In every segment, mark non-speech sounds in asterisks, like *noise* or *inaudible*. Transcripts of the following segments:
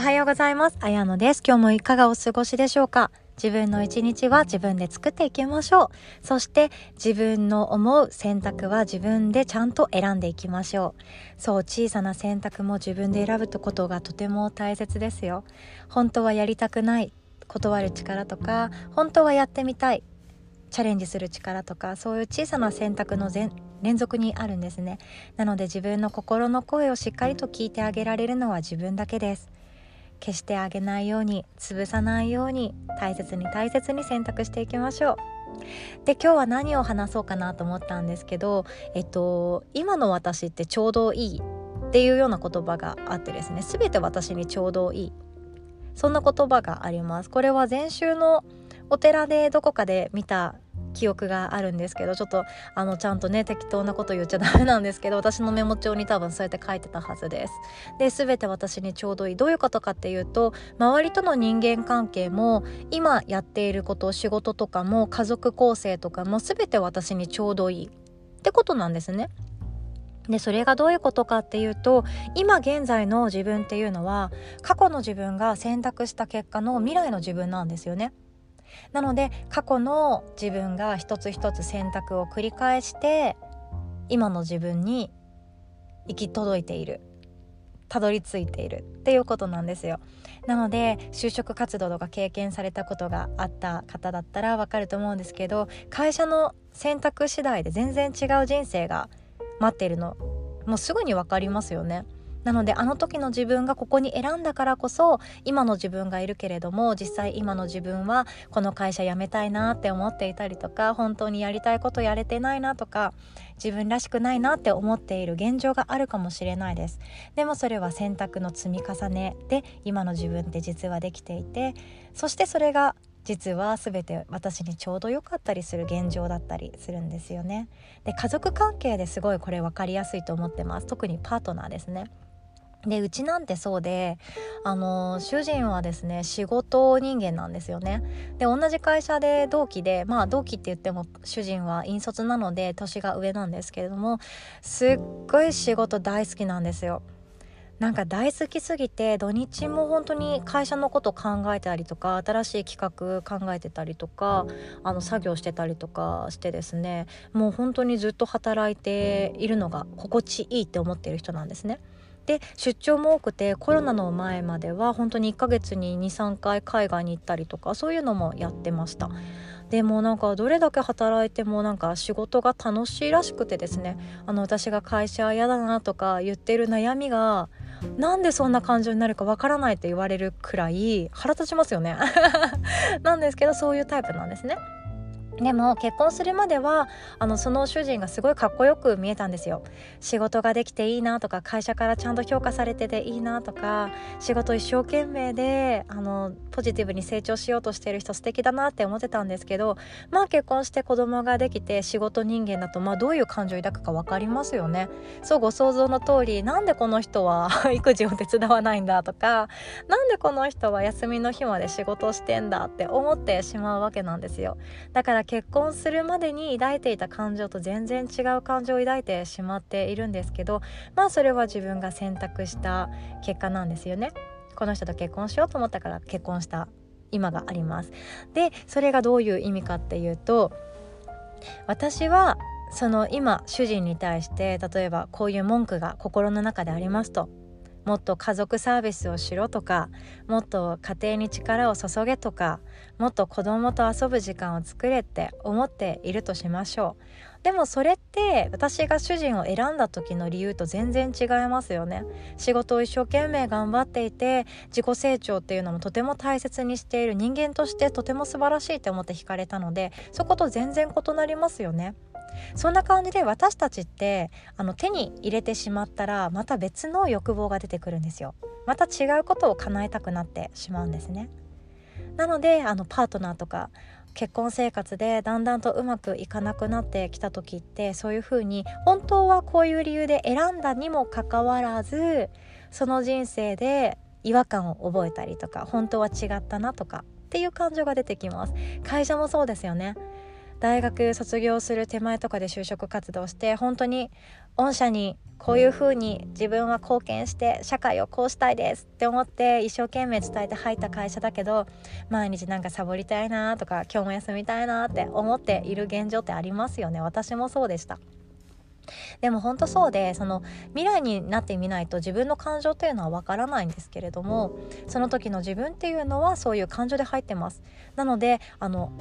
おはようございます。あやのです。今日もいかがお過ごしでしょうか？自分の一日は自分で作っていきましょう。そして自分の思う選択は自分でちゃんと選んでいきましょう。そう、小さな選択も自分で選ぶことがとても大切ですよ。本当はやりたくない。断る力とか、本当はやってみたい。チャレンジする力とかそういう小さな選択の連続にあるんですねなので自分の心の声をしっかりと聞いてあげられるのは自分だけです消してあげないように潰さないように大切に大切に選択していきましょう。で今日は何を話そうかなと思ったんですけどえっと今の私ってちょうどいいっていうような言葉があってですね全て私にちょうどいい。そんな言葉があります。これは前週のお寺でどこかで見た記憶があるんですけどちょっとあのちゃんとね適当なこと言っちゃダメなんですけど私のメモ帳に多分そうやって書いてたはずですで全て私にちょうどいいどういうことかっていうと周りとの人間関係も今やっていること仕事とかも家族構成とかも全て私にちょうどいいってことなんですねでそれがどういうことかっていうと今現在の自分っていうのは過去の自分が選択した結果の未来の自分なんですよね。なので過去の自分が一つ一つ選択を繰り返して今の自分に行き届いている。たどり着いている。っていうことなんですよ。なので就職活動とか経験されたことがあった方だったらわかると思うんですけど会社の選択次第で全然違う人生が待っているのもうすぐに分かりますよね。なのであの時の自分がここに選んだからこそ今の自分がいるけれども実際今の自分はこの会社辞めたいなって思っていたりとか本当にやりたいことやれてないなとか自分らしくないなって思っている現状があるかもしれないです。でもそれは選択の積み重ねで今の自分って実はできていてそしてそれが実は全て私にちょうど良かったりする現状だったりするんですよね。で家族関係ですごいこれ分かりやすいと思ってます。特にパートナーですね。でうちなんてそうであの主人はですね仕事人間なんですよねで同じ会社で同期でまあ同期って言っても主人は引率なので年が上なんですけれどもすっごい仕事大好きなんですよなんか大好きすぎて土日も本当に会社のこと考えたりとか新しい企画考えてたりとかあの作業してたりとかしてですねもう本当にずっと働いているのが心地いいって思ってる人なんですね。で出張も多くてコロナの前までは本当に1ヶ月に23回海外に行ったりとかそういうのもやってました。でもなんかどれだけ働いてもなんか仕事が楽しいらしくてですね。あの私が会社嫌だなとか言ってる悩みがなんでそんな感情になるかわからないって言われるくらい腹立ちますよね。*laughs* なんですけどそういうタイプなんですね。でも結婚するまではあのその主人がすごいかっこよく見えたんですよ。仕事ができていいなとか会社からちゃんと評価されてていいなとか仕事一生懸命であのポジティブに成長しようとしてる人素敵だなって思ってたんですけどまあ結婚して子供ができて仕事人間だとまあどういう感情を抱くか分かりますよね。そうご想像の通りなんでこの人は *laughs* 育児を手伝わないんだとかなんでこの人は休みの日まで仕事してんだって思ってしまうわけなんですよ。だから結婚するまでに抱いていた感情と全然違う感情を抱いてしまっているんですけどまあそれは自分が選択した結果なんですよね。この人と結婚しようと思ったから結婚した今があります。でそれがどういう意味かっていうと私はその今主人に対して例えばこういう文句が心の中でありますともっと家族サービスをしろとかもっと家庭に力を注げとかもっと子供と遊ぶ時間を作れって思っているとしましょう。でもそれって私が主人を選んだ時の理由と全然違いますよね。仕事を一生懸命頑張っていて自己成長っていうのもとても大切にしている人間としてとても素晴らしいって思って惹かれたのでそこと全然異なりますよね。そんな感じで私たちってあの手に入れてしまったらまた別の欲望が出てくるんですよ。また違うことを叶えたくなってしまうんですね。なのであのパートナーとか結婚生活でだんだんとうまくいかなくなってきた時ってそういうふうに本当はこういう理由で選んだにもかかわらずその人生で違和感を覚えたりとか本当は違ったなとかっていう感情が出てきます。会社もそうですよね。大学卒業する手前とかで就職活動して本当に御社にこういう風に自分は貢献して社会をこうしたいですって思って一生懸命伝えて入った会社だけど毎日なんかサボりたいなとか今日も休みたいなって思っている現状ってありますよね。私もそうでした。でも本当そうでその未来になってみないと自分の感情というのはわからないんですけれどもその時の自分っていうのはそういう感情で入ってます。なのであの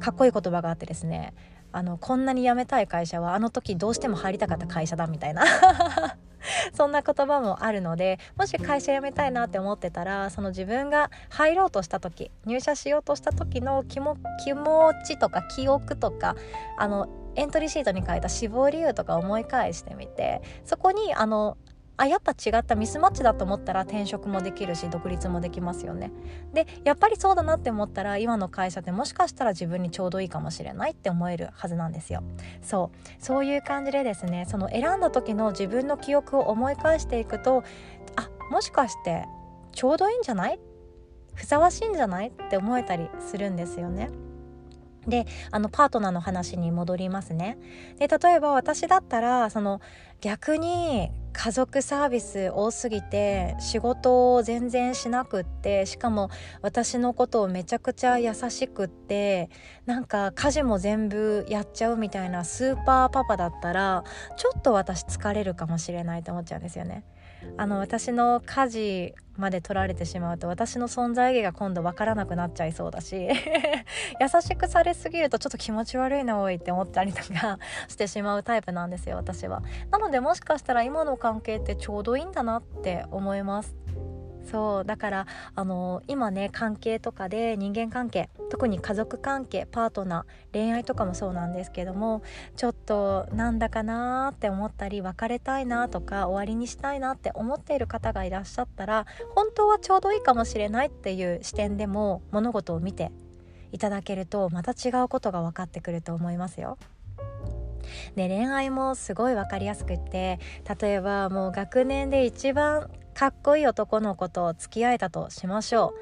かっこいい言葉があってですねあのこんなに辞めたい会社はあの時どうしても入りたかった会社だみたいな。*laughs* そんな言葉もあるのでもし会社辞めたいなって思ってたらその自分が入ろうとした時入社しようとした時の気も気持ちとか記憶とかあのエントリーシートに書いた死亡理由とか思い返してみてそこにあのあやっぱ違ったミスマッチだと思ったら転職もできるし独立もできますよね。でやっぱりそうだなって思ったら今の会社ってもしかしたら自分にちょうどいいかもしれないって思えるはずなんですよ。そうそういう感じでですねその選んだ時の自分の記憶を思い返していくとあもしかしてちょうどいいんじゃない？ふさわしいんじゃない？って思えたりするんですよね。であのパートナーの話に戻りますね。で例えば私だったらその逆に家族サービス多すぎて仕事を全然しなくってしかも私のことをめちゃくちゃ優しくってなんか家事も全部やっちゃうみたいなスーパーパパだったらちょっと私疲れるかもしれないと思っちゃうんですよね。あの私の家事まで取られてしまうと私の存在意義が今度わからなくなっちゃいそうだし *laughs* 優しくされすぎるとちょっと気持ち悪いなおいって思ったりとか *laughs* してしまうタイプなんですよ私は。なのでもしかしたら今の関係ってちょうどいいんだなって思います。そうだからあの今ね関係とかで人間関係特に家族関係パートナー恋愛とかもそうなんですけどもちょっとなんだかなって思ったり別れたいなとか終わりにしたいなって思っている方がいらっしゃったら本当はちょうどいいかもしれないっていう視点でも物事を見ていただけるとまた違うことが分かってくると思いますよ。で恋愛もすごい分かりやすくって例えばもう学年で一番かっこいい男の子と付き合えたとしましょ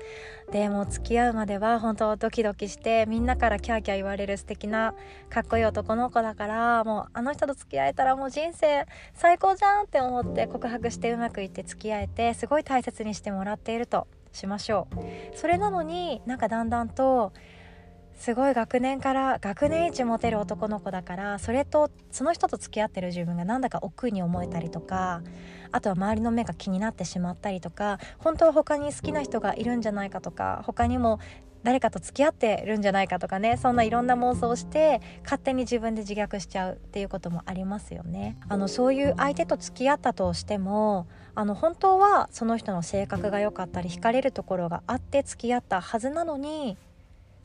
う。でも付き合うまでは本当ドキドキしてみんなからキャーキャー言われる素敵なかっこいい男の子だからもうあの人と付き合えたらもう人生最高じゃんって思って告白してうまくいって付き合えてすごい大切にしてもらっているとしましょう。それなのになんかだんだんとすごい学年から学年一モテる男の子だからそれとその人と付き合ってる自分がなんだか億劫に思えたりとかあとは周りの目が気になってしまったりとか本当は他に好きな人がいるんじゃないかとか他にも誰かと付き合ってるんじゃないかとかねそんないろんな妄想をして勝手に自分で自虐しちゃうっていうこともありますよね。あのそういう相手と付き合ったとしてもあの本当はその人の性格が良かったり惹かれるところがあって付き合ったはずなのに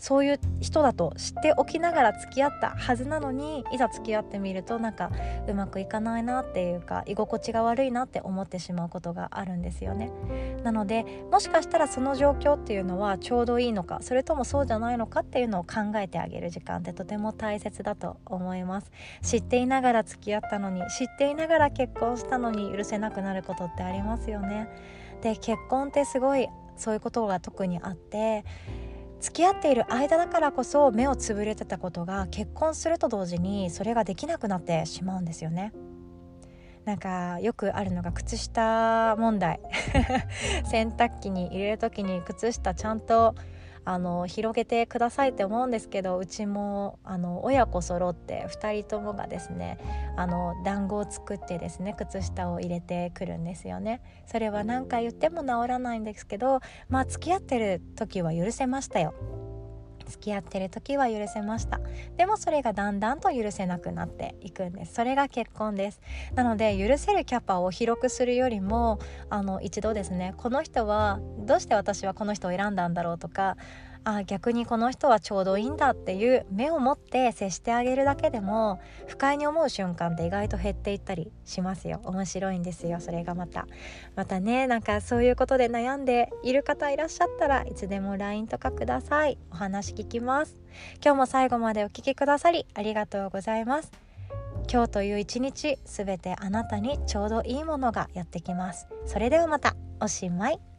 そういう人だと知っておきながら付き合ったはずなのにいざ付き合ってみるとなんかうまくいかないなっていうか居心地が悪いなって思ってしまうことがあるんですよね。なのでもしかしたらその状況っていうのはちょうどいいのかそれともそうじゃないのかっていうのを考えてあげる時間ってとても大切だと思います。知っていながら付き合ったのに知っていながら結婚したのに許せなくなることってありますよね。で結婚ってすごいそういうことが特にあって付き合っている間だからこそ目をつぶれてたことが結婚すると同時にそれができなくなってしまうんですよね。なんかよくあるのが靴下問題 *laughs* 洗濯機に入れる時に靴下ちゃんとあの広げてくださいって思うんですけどうちもあの親子揃って2人ともがですねあの団子を作ってですね靴下を入れてくるんですよね。それは何回言っても治らないんですけどまあ付き合ってる時は許せましたよ。付き合ってる時は許せました。でもそれがだんだんと許せなくなっていくんです。それが結婚です。なので許せるキャパを広くするよりもあの一度ですねこの人はどうして私はこの人を選んだんだろうとかあ逆にこの人はちょうどいいんだっていう目を持って接してあげるだけでも不快に思う瞬間って意外と減っていったりしますよ。面白いんですよ。それがまた。またねなんかそういうことで悩んでいる方いらっしゃったらいつでも LINE とかください。お話聞きます。今日も最後までお聴きくださりありがとうございます。今日という一日すべてあなたにちょうどいいものがやってきます。それではまた。おしまい。